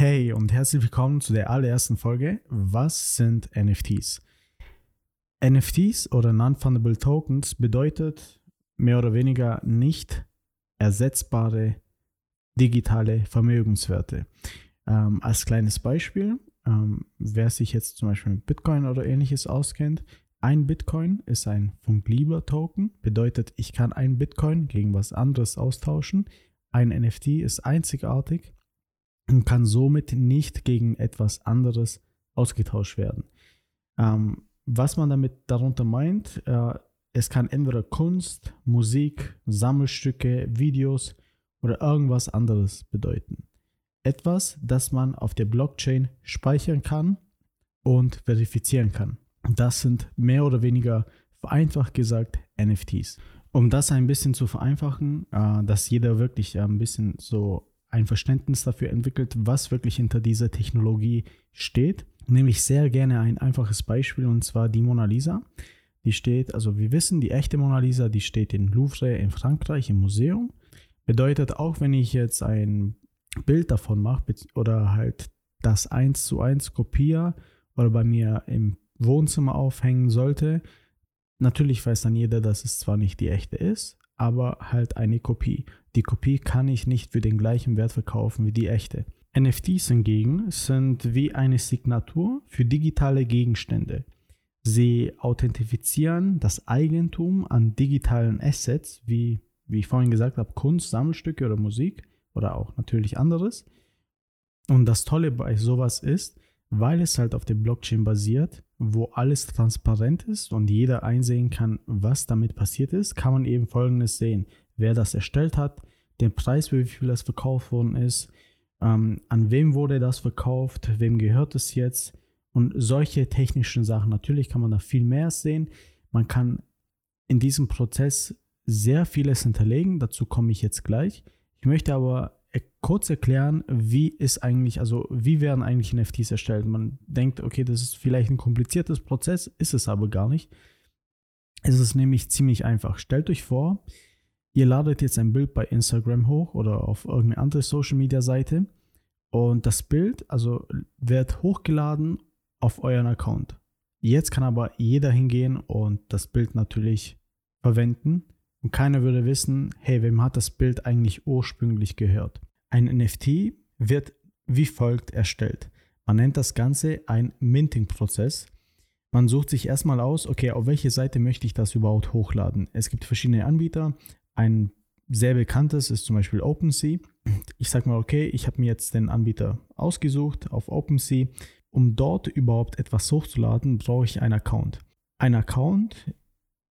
Hey und herzlich willkommen zu der allerersten Folge. Was sind NFTs? NFTs oder Non-Fundable Tokens bedeutet mehr oder weniger nicht ersetzbare digitale Vermögenswerte. Ähm, als kleines Beispiel, ähm, wer sich jetzt zum Beispiel mit Bitcoin oder ähnliches auskennt, ein Bitcoin ist ein funklieber Token, bedeutet, ich kann ein Bitcoin gegen was anderes austauschen. Ein NFT ist einzigartig und kann somit nicht gegen etwas anderes ausgetauscht werden. Ähm, was man damit darunter meint, äh, es kann entweder Kunst, Musik, Sammelstücke, Videos oder irgendwas anderes bedeuten. Etwas, das man auf der Blockchain speichern kann und verifizieren kann. Das sind mehr oder weniger vereinfacht gesagt NFTs. Um das ein bisschen zu vereinfachen, äh, dass jeder wirklich ein bisschen so ein Verständnis dafür entwickelt, was wirklich hinter dieser Technologie steht. Nehme ich sehr gerne ein einfaches Beispiel und zwar die Mona Lisa. Die steht, also wir wissen, die echte Mona Lisa, die steht in Louvre in Frankreich im Museum. Bedeutet auch, wenn ich jetzt ein Bild davon mache oder halt das eins zu eins kopiere oder bei mir im Wohnzimmer aufhängen sollte, natürlich weiß dann jeder, dass es zwar nicht die echte ist, aber halt eine Kopie. Die Kopie kann ich nicht für den gleichen Wert verkaufen wie die echte. NFTs hingegen sind wie eine Signatur für digitale Gegenstände. Sie authentifizieren das Eigentum an digitalen Assets, wie, wie ich vorhin gesagt habe, Kunst, Sammelstücke oder Musik oder auch natürlich anderes. Und das Tolle bei sowas ist, weil es halt auf der Blockchain basiert, wo alles transparent ist und jeder einsehen kann, was damit passiert ist, kann man eben Folgendes sehen. Wer das erstellt hat, den Preis, wie viel das verkauft worden ist, ähm, an wem wurde das verkauft, wem gehört es jetzt und solche technischen Sachen. Natürlich kann man da viel mehr sehen. Man kann in diesem Prozess sehr vieles hinterlegen, dazu komme ich jetzt gleich. Ich möchte aber kurz erklären, wie ist eigentlich, also wie werden eigentlich NFTs erstellt? Man denkt, okay, das ist vielleicht ein kompliziertes Prozess, ist es aber gar nicht. Es ist nämlich ziemlich einfach. Stellt euch vor, ihr ladet jetzt ein Bild bei Instagram hoch oder auf irgendeine andere Social Media Seite und das Bild, also wird hochgeladen auf euren Account. Jetzt kann aber jeder hingehen und das Bild natürlich verwenden und keiner würde wissen, hey, wem hat das Bild eigentlich ursprünglich gehört? Ein NFT wird wie folgt erstellt. Man nennt das Ganze ein Minting-Prozess. Man sucht sich erstmal aus, okay, auf welche Seite möchte ich das überhaupt hochladen. Es gibt verschiedene Anbieter. Ein sehr bekanntes ist zum Beispiel OpenSea. Ich sage mal, okay, ich habe mir jetzt den Anbieter ausgesucht auf OpenSea. Um dort überhaupt etwas hochzuladen, brauche ich einen Account. Ein Account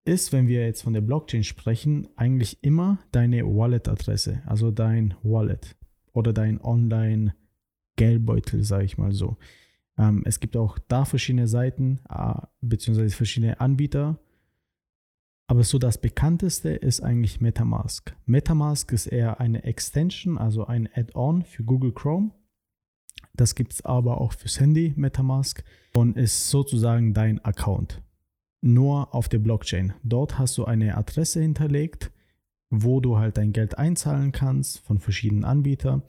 ist, wenn wir jetzt von der Blockchain sprechen, eigentlich immer deine Wallet-Adresse, also dein Wallet oder dein Online-Geldbeutel, sage ich mal so. Ähm, es gibt auch da verschiedene Seiten äh, beziehungsweise verschiedene Anbieter. Aber so das bekannteste ist eigentlich MetaMask. MetaMask ist eher eine Extension, also ein Add-on für Google Chrome. Das gibt es aber auch fürs Handy, MetaMask, und ist sozusagen dein Account. Nur auf der Blockchain. Dort hast du eine Adresse hinterlegt wo du halt dein Geld einzahlen kannst von verschiedenen Anbietern,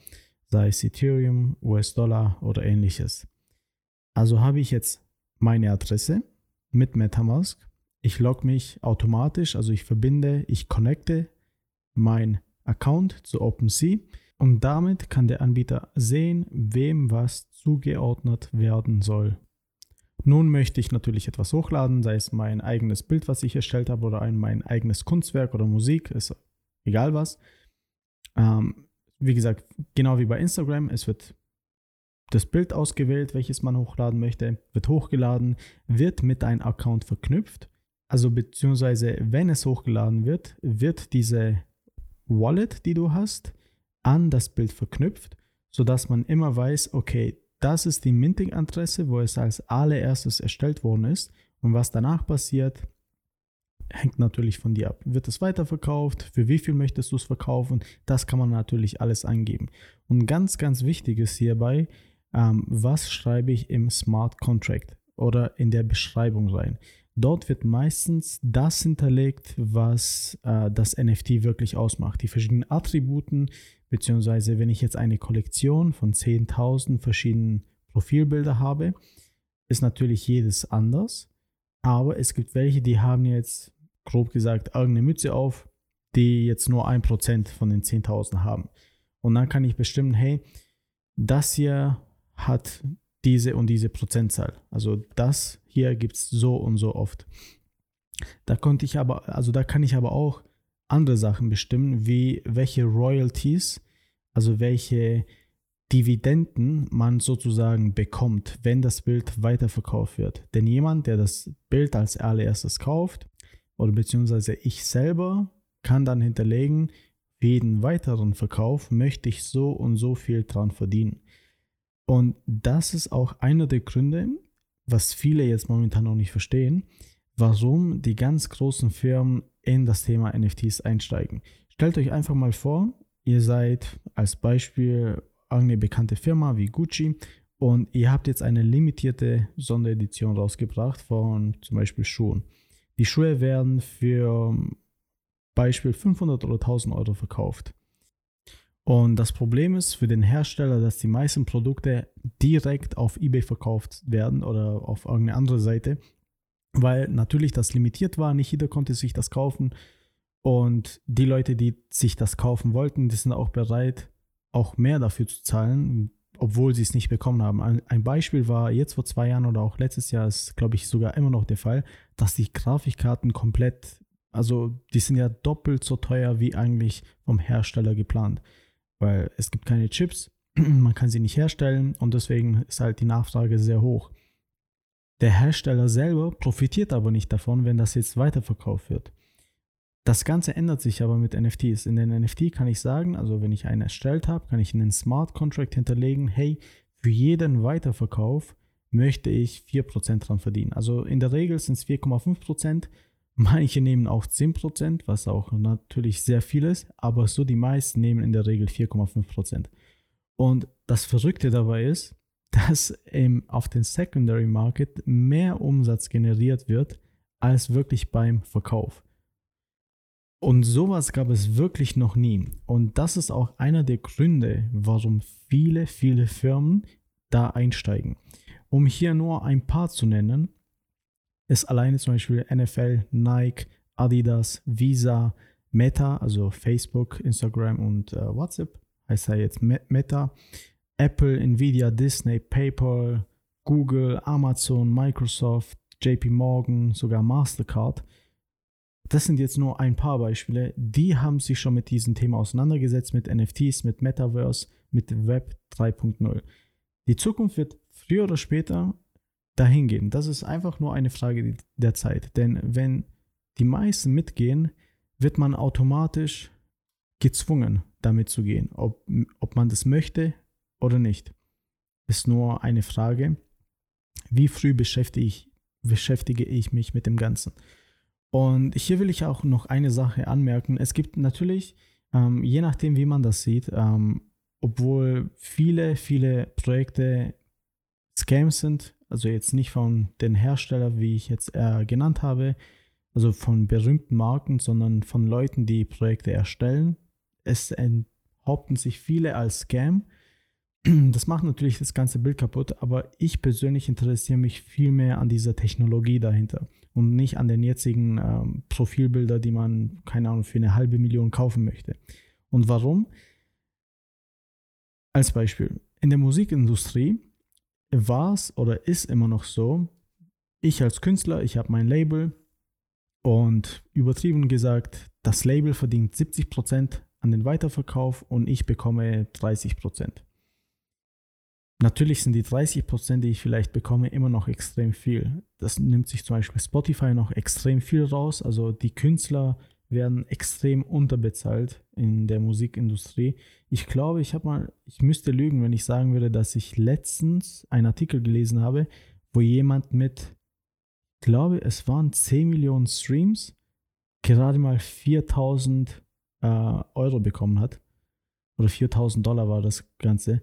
sei es Ethereum, US-Dollar oder ähnliches. Also habe ich jetzt meine Adresse mit MetaMask. Ich logge mich automatisch, also ich verbinde, ich connecte mein Account zu OpenSea und damit kann der Anbieter sehen, wem was zugeordnet werden soll. Nun möchte ich natürlich etwas hochladen, sei es mein eigenes Bild, was ich erstellt habe, oder ein, mein eigenes Kunstwerk oder Musik, ist egal was. Ähm, wie gesagt, genau wie bei Instagram, es wird das Bild ausgewählt, welches man hochladen möchte, wird hochgeladen, wird mit einem Account verknüpft. Also beziehungsweise, wenn es hochgeladen wird, wird diese Wallet, die du hast, an das Bild verknüpft, sodass man immer weiß, okay, das ist die Minting-Adresse, wo es als allererstes erstellt worden ist. Und was danach passiert, hängt natürlich von dir ab. Wird es weiterverkauft? Für wie viel möchtest du es verkaufen? Das kann man natürlich alles angeben. Und ganz, ganz wichtig ist hierbei, ähm, was schreibe ich im Smart Contract oder in der Beschreibung rein. Dort wird meistens das hinterlegt, was äh, das NFT wirklich ausmacht. Die verschiedenen Attributen, beziehungsweise wenn ich jetzt eine Kollektion von 10.000 verschiedenen Profilbilder habe, ist natürlich jedes anders. Aber es gibt welche, die haben jetzt, grob gesagt, irgendeine Mütze auf, die jetzt nur 1% von den 10.000 haben. Und dann kann ich bestimmen, hey, das hier hat diese und diese Prozentzahl. Also das hier gibt es so und so oft. Da konnte ich aber, also da kann ich aber auch andere Sachen bestimmen, wie welche Royalties, also welche Dividenden man sozusagen bekommt, wenn das Bild weiterverkauft wird. Denn jemand, der das Bild als allererstes kauft, oder beziehungsweise ich selber, kann dann hinterlegen, jeden weiteren Verkauf möchte ich so und so viel dran verdienen. Und das ist auch einer der Gründe, was viele jetzt momentan noch nicht verstehen, warum die ganz großen Firmen in das Thema NFTs einsteigen. Stellt euch einfach mal vor, ihr seid als Beispiel eine bekannte Firma wie Gucci und ihr habt jetzt eine limitierte Sonderedition rausgebracht von zum Beispiel Schuhen. Die Schuhe werden für Beispiel 500 oder 1000 Euro verkauft. Und das Problem ist für den Hersteller, dass die meisten Produkte direkt auf eBay verkauft werden oder auf irgendeine andere Seite, weil natürlich das limitiert war, nicht jeder konnte sich das kaufen. Und die Leute, die sich das kaufen wollten, die sind auch bereit, auch mehr dafür zu zahlen, obwohl sie es nicht bekommen haben. Ein Beispiel war jetzt vor zwei Jahren oder auch letztes Jahr ist, glaube ich, sogar immer noch der Fall, dass die Grafikkarten komplett, also die sind ja doppelt so teuer wie eigentlich vom Hersteller geplant weil es gibt keine Chips, man kann sie nicht herstellen und deswegen ist halt die Nachfrage sehr hoch. Der Hersteller selber profitiert aber nicht davon, wenn das jetzt weiterverkauft wird. Das Ganze ändert sich aber mit NFTs. In den NFT kann ich sagen, also wenn ich einen erstellt habe, kann ich einen Smart Contract hinterlegen, hey, für jeden Weiterverkauf möchte ich 4% dran verdienen. Also in der Regel sind es 4,5%. Manche nehmen auch 10%, was auch natürlich sehr viel ist, aber so die meisten nehmen in der Regel 4,5%. Und das Verrückte dabei ist, dass im, auf den Secondary Market mehr Umsatz generiert wird als wirklich beim Verkauf. Und sowas gab es wirklich noch nie. Und das ist auch einer der Gründe, warum viele, viele Firmen da einsteigen. Um hier nur ein paar zu nennen, ist alleine zum Beispiel NFL, Nike, Adidas, Visa, Meta, also Facebook, Instagram und äh, WhatsApp, heißt ja jetzt Meta, Apple, Nvidia, Disney, PayPal, Google, Amazon, Microsoft, JP Morgan, sogar Mastercard. Das sind jetzt nur ein paar Beispiele. Die haben sich schon mit diesem Thema auseinandergesetzt, mit NFTs, mit Metaverse, mit Web 3.0. Die Zukunft wird früher oder später dahin gehen. Das ist einfach nur eine Frage der Zeit. Denn wenn die meisten mitgehen, wird man automatisch gezwungen, damit zu gehen. Ob, ob man das möchte oder nicht. Ist nur eine Frage, wie früh beschäftige ich, beschäftige ich mich mit dem Ganzen. Und hier will ich auch noch eine Sache anmerken. Es gibt natürlich, ähm, je nachdem, wie man das sieht, ähm, obwohl viele, viele Projekte Scams sind, also jetzt nicht von den Herstellern, wie ich jetzt äh, genannt habe, also von berühmten Marken, sondern von Leuten, die Projekte erstellen. Es enthaupten sich viele als Scam. Das macht natürlich das ganze Bild kaputt, aber ich persönlich interessiere mich viel mehr an dieser Technologie dahinter und nicht an den jetzigen ähm, Profilbilder, die man, keine Ahnung, für eine halbe Million kaufen möchte. Und warum? Als Beispiel, in der Musikindustrie war es oder ist immer noch so, ich als Künstler, ich habe mein Label und übertrieben gesagt, das Label verdient 70% an den Weiterverkauf und ich bekomme 30%. Natürlich sind die 30%, die ich vielleicht bekomme, immer noch extrem viel. Das nimmt sich zum Beispiel Spotify noch extrem viel raus. Also die Künstler werden extrem unterbezahlt in der Musikindustrie. Ich glaube, ich habe mal, ich müsste lügen, wenn ich sagen würde, dass ich letztens einen Artikel gelesen habe, wo jemand mit, glaube, es waren 10 Millionen Streams, gerade mal 4000 äh, Euro bekommen hat. Oder 4000 Dollar war das Ganze.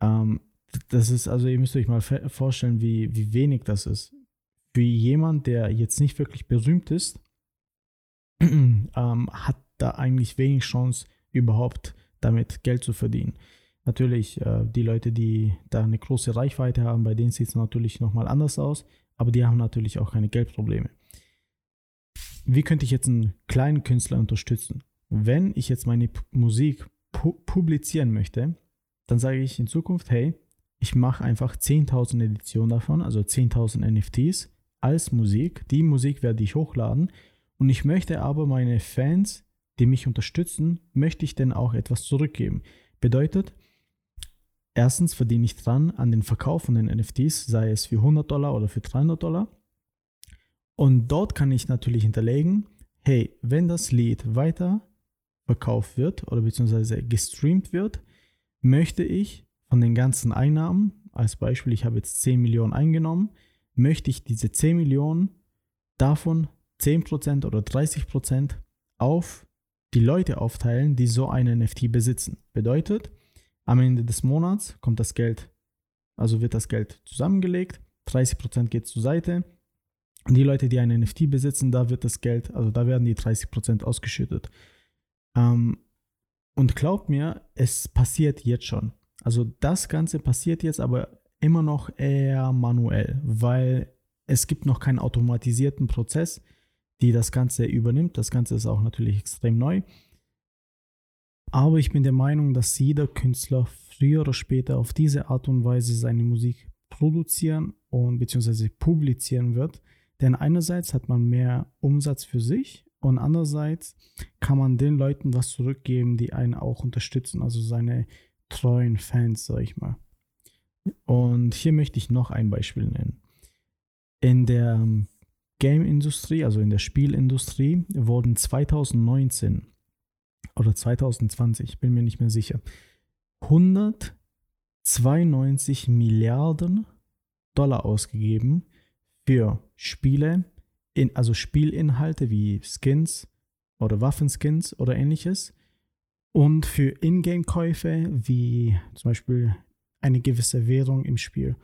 Ähm, das ist, also ihr müsst euch mal vorstellen, wie, wie wenig das ist für jemand, der jetzt nicht wirklich berühmt ist, ähm, hat da eigentlich wenig Chance, überhaupt damit Geld zu verdienen. Natürlich, äh, die Leute, die da eine große Reichweite haben, bei denen sieht es natürlich nochmal anders aus, aber die haben natürlich auch keine Geldprobleme. Wie könnte ich jetzt einen kleinen Künstler unterstützen? Wenn ich jetzt meine P Musik pu publizieren möchte, dann sage ich in Zukunft, hey, ich mache einfach 10.000 Editionen davon, also 10.000 NFTs als Musik. Die Musik werde ich hochladen und ich möchte aber meine Fans, die mich unterstützen, möchte ich denn auch etwas zurückgeben. Bedeutet, erstens verdiene ich dran an den Verkauf von den NFTs, sei es für 100 Dollar oder für 300 Dollar. Und dort kann ich natürlich hinterlegen, hey, wenn das Lied weiter verkauft wird oder beziehungsweise gestreamt wird, möchte ich von den ganzen Einnahmen, als Beispiel, ich habe jetzt 10 Millionen eingenommen, möchte ich diese 10 Millionen davon 10% oder 30% auf die Leute aufteilen, die so einen NFT besitzen. Bedeutet, am Ende des Monats kommt das Geld, also wird das Geld zusammengelegt, 30% geht zur Seite. Und die Leute, die einen NFT besitzen, da wird das Geld, also da werden die 30% ausgeschüttet. Ähm, und glaubt mir, es passiert jetzt schon. Also das Ganze passiert jetzt aber immer noch eher manuell, weil es gibt noch keinen automatisierten Prozess, die das Ganze übernimmt. Das Ganze ist auch natürlich extrem neu. Aber ich bin der Meinung, dass jeder Künstler früher oder später auf diese Art und Weise seine Musik produzieren und beziehungsweise publizieren wird. Denn einerseits hat man mehr Umsatz für sich und andererseits kann man den Leuten was zurückgeben, die einen auch unterstützen, also seine treuen Fans, sag ich mal. Und hier möchte ich noch ein Beispiel nennen. In der Game-Industrie, also in der Spielindustrie, wurden 2019 oder 2020, bin mir nicht mehr sicher, 192 Milliarden Dollar ausgegeben für Spiele, in, also Spielinhalte wie Skins oder Waffenskins oder ähnliches und für Ingame-Käufe wie zum Beispiel eine gewisse Währung im Spiel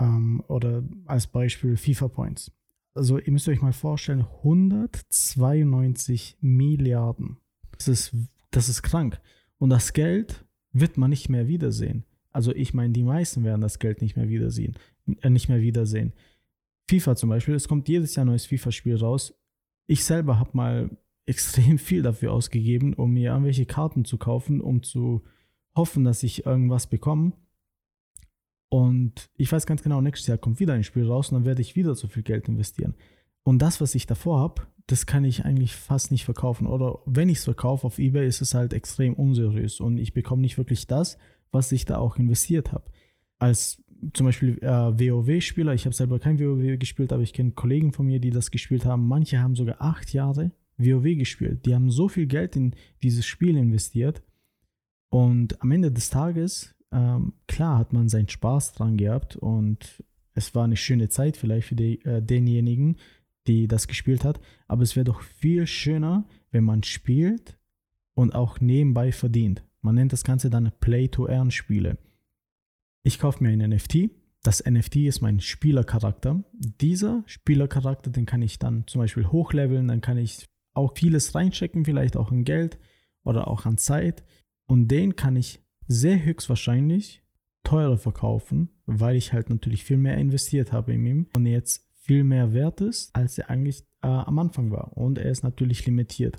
ähm, oder als Beispiel FIFA Points. Also ihr müsst euch mal vorstellen, 192 Milliarden das ist, das ist krank. Und das Geld wird man nicht mehr wiedersehen. Also ich meine, die meisten werden das Geld nicht mehr wiedersehen. Äh, nicht mehr wiedersehen. FIFA zum Beispiel, es kommt jedes Jahr ein neues FIFA-Spiel raus. Ich selber habe mal extrem viel dafür ausgegeben, um mir irgendwelche Karten zu kaufen, um zu hoffen, dass ich irgendwas bekomme. Und ich weiß ganz genau, nächstes Jahr kommt wieder ein Spiel raus und dann werde ich wieder so viel Geld investieren. Und das, was ich davor habe, das kann ich eigentlich fast nicht verkaufen. Oder wenn ich es verkaufe auf eBay, ist es halt extrem unseriös und ich bekomme nicht wirklich das, was ich da auch investiert habe. Als zum Beispiel äh, WoW-Spieler, ich habe selber kein WoW gespielt, aber ich kenne Kollegen von mir, die das gespielt haben. Manche haben sogar acht Jahre WoW gespielt. Die haben so viel Geld in dieses Spiel investiert. Und am Ende des Tages, ähm, klar, hat man seinen Spaß dran gehabt und es war eine schöne Zeit vielleicht für die, äh, denjenigen, die das gespielt hat. Aber es wäre doch viel schöner, wenn man spielt und auch nebenbei verdient. Man nennt das Ganze dann Play-to-Earn-Spiele. Ich kaufe mir ein NFT. Das NFT ist mein Spielercharakter. Dieser Spielercharakter, den kann ich dann zum Beispiel hochleveln, dann kann ich auch vieles reinchecken, vielleicht auch in Geld oder auch an Zeit. Und den kann ich sehr höchstwahrscheinlich teurer verkaufen, weil ich halt natürlich viel mehr investiert habe in ihm und jetzt viel mehr wert ist, als er eigentlich äh, am Anfang war. Und er ist natürlich limitiert.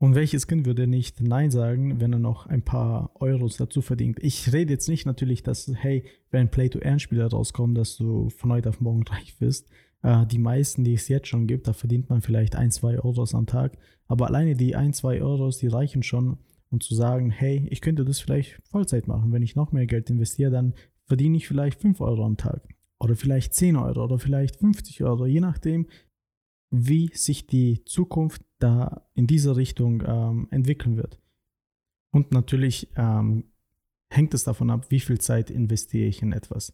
Und welches Kind würde nicht Nein sagen, wenn er noch ein paar Euros dazu verdient? Ich rede jetzt nicht natürlich, dass, hey, wenn Play-to-Earn-Spieler rauskommt, dass du von heute auf morgen reich wirst. Äh, die meisten, die es jetzt schon gibt, da verdient man vielleicht ein, zwei Euros am Tag. Aber alleine die ein, zwei Euros, die reichen schon, um zu sagen, hey, ich könnte das vielleicht Vollzeit machen. Wenn ich noch mehr Geld investiere, dann verdiene ich vielleicht fünf Euro am Tag oder vielleicht 10 Euro oder vielleicht 50 Euro, je nachdem, wie sich die Zukunft da in diese Richtung ähm, entwickeln wird. Und natürlich ähm, hängt es davon ab, wie viel Zeit investiere ich in etwas.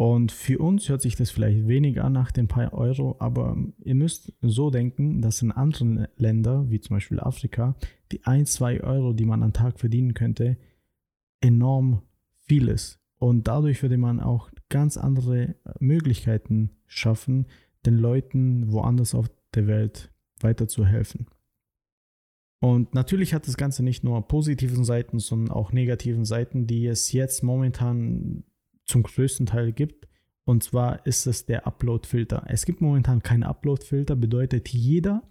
Und für uns hört sich das vielleicht wenig an nach den paar Euro, aber ihr müsst so denken, dass in anderen Ländern, wie zum Beispiel Afrika, die 1, 2 Euro, die man am Tag verdienen könnte, enorm viel ist. Und dadurch würde man auch ganz andere äh, Möglichkeiten schaffen, den Leuten woanders auf der Welt weiterzuhelfen. Und natürlich hat das Ganze nicht nur positiven Seiten, sondern auch negativen Seiten, die es jetzt momentan zum größten Teil gibt. Und zwar ist es der Upload-Filter. Es gibt momentan keinen Upload-Filter, bedeutet jeder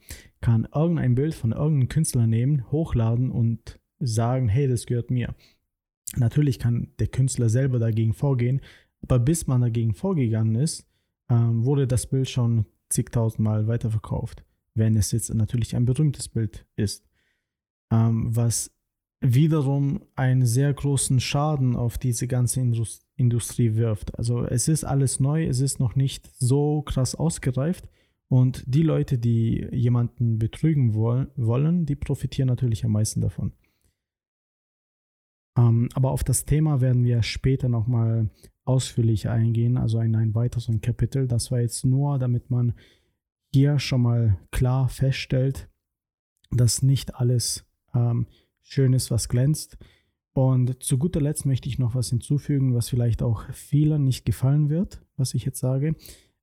kann irgendein Bild von irgendeinem Künstler nehmen, hochladen und sagen, hey, das gehört mir. Natürlich kann der Künstler selber dagegen vorgehen, aber bis man dagegen vorgegangen ist, ähm, wurde das Bild schon zigtausendmal weiterverkauft, wenn es jetzt natürlich ein berühmtes Bild ist ähm, was wiederum einen sehr großen Schaden auf diese ganze Indust Industrie wirft. Also es ist alles neu, es ist noch nicht so krass ausgereift und die Leute, die jemanden betrügen wollen, die profitieren natürlich am meisten davon. Ähm, aber auf das Thema werden wir später nochmal ausführlich eingehen, also in ein weiteres Kapitel. Das war jetzt nur, damit man hier schon mal klar feststellt, dass nicht alles ähm, Schönes, was glänzt. Und zu guter Letzt möchte ich noch was hinzufügen, was vielleicht auch vielen nicht gefallen wird, was ich jetzt sage.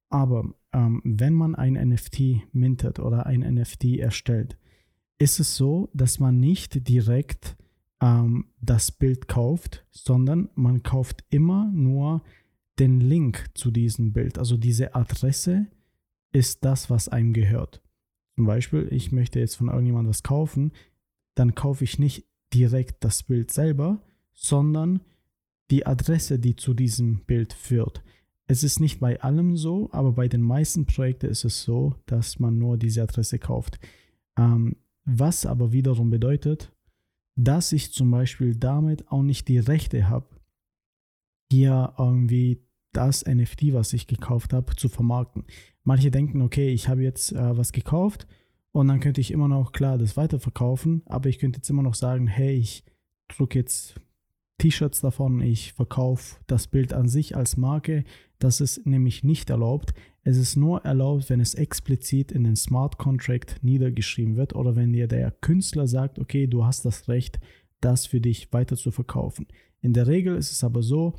Aber ähm, wenn man ein NFT mintet oder ein NFT erstellt, ist es so, dass man nicht direkt ähm, das Bild kauft, sondern man kauft immer nur den Link zu diesem Bild. Also diese Adresse ist das, was einem gehört. Zum Beispiel, ich möchte jetzt von irgendjemandem was kaufen, dann kaufe ich nicht direkt das Bild selber, sondern die Adresse, die zu diesem Bild führt. Es ist nicht bei allem so, aber bei den meisten Projekten ist es so, dass man nur diese Adresse kauft. Ähm, was aber wiederum bedeutet, dass ich zum Beispiel damit auch nicht die Rechte habe, hier irgendwie das NFT, was ich gekauft habe, zu vermarkten. Manche denken, okay, ich habe jetzt äh, was gekauft und dann könnte ich immer noch, klar, das weiterverkaufen, aber ich könnte jetzt immer noch sagen, hey, ich drucke jetzt T-Shirts davon, ich verkaufe das Bild an sich als Marke. Das ist nämlich nicht erlaubt. Es ist nur erlaubt, wenn es explizit in den Smart Contract niedergeschrieben wird oder wenn dir der Künstler sagt, okay, du hast das Recht, das für dich weiter zu verkaufen. In der Regel ist es aber so,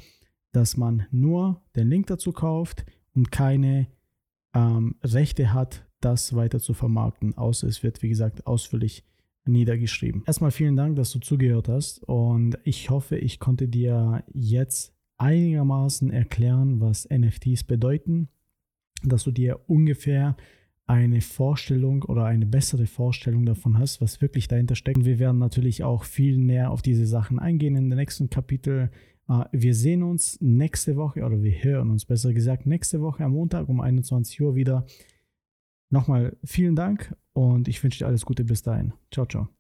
dass man nur den Link dazu kauft und keine ähm, Rechte hat, das weiter zu vermarkten, außer es wird, wie gesagt, ausführlich niedergeschrieben. Erstmal vielen Dank, dass du zugehört hast und ich hoffe, ich konnte dir jetzt einigermaßen erklären, was NFTs bedeuten, dass du dir ungefähr eine Vorstellung oder eine bessere Vorstellung davon hast, was wirklich dahinter steckt. Und wir werden natürlich auch viel näher auf diese Sachen eingehen in den nächsten Kapitel. Äh, wir sehen uns nächste Woche oder wir hören uns besser gesagt nächste Woche am Montag um 21 Uhr wieder Nochmal vielen Dank und ich wünsche dir alles Gute bis dahin. Ciao, ciao.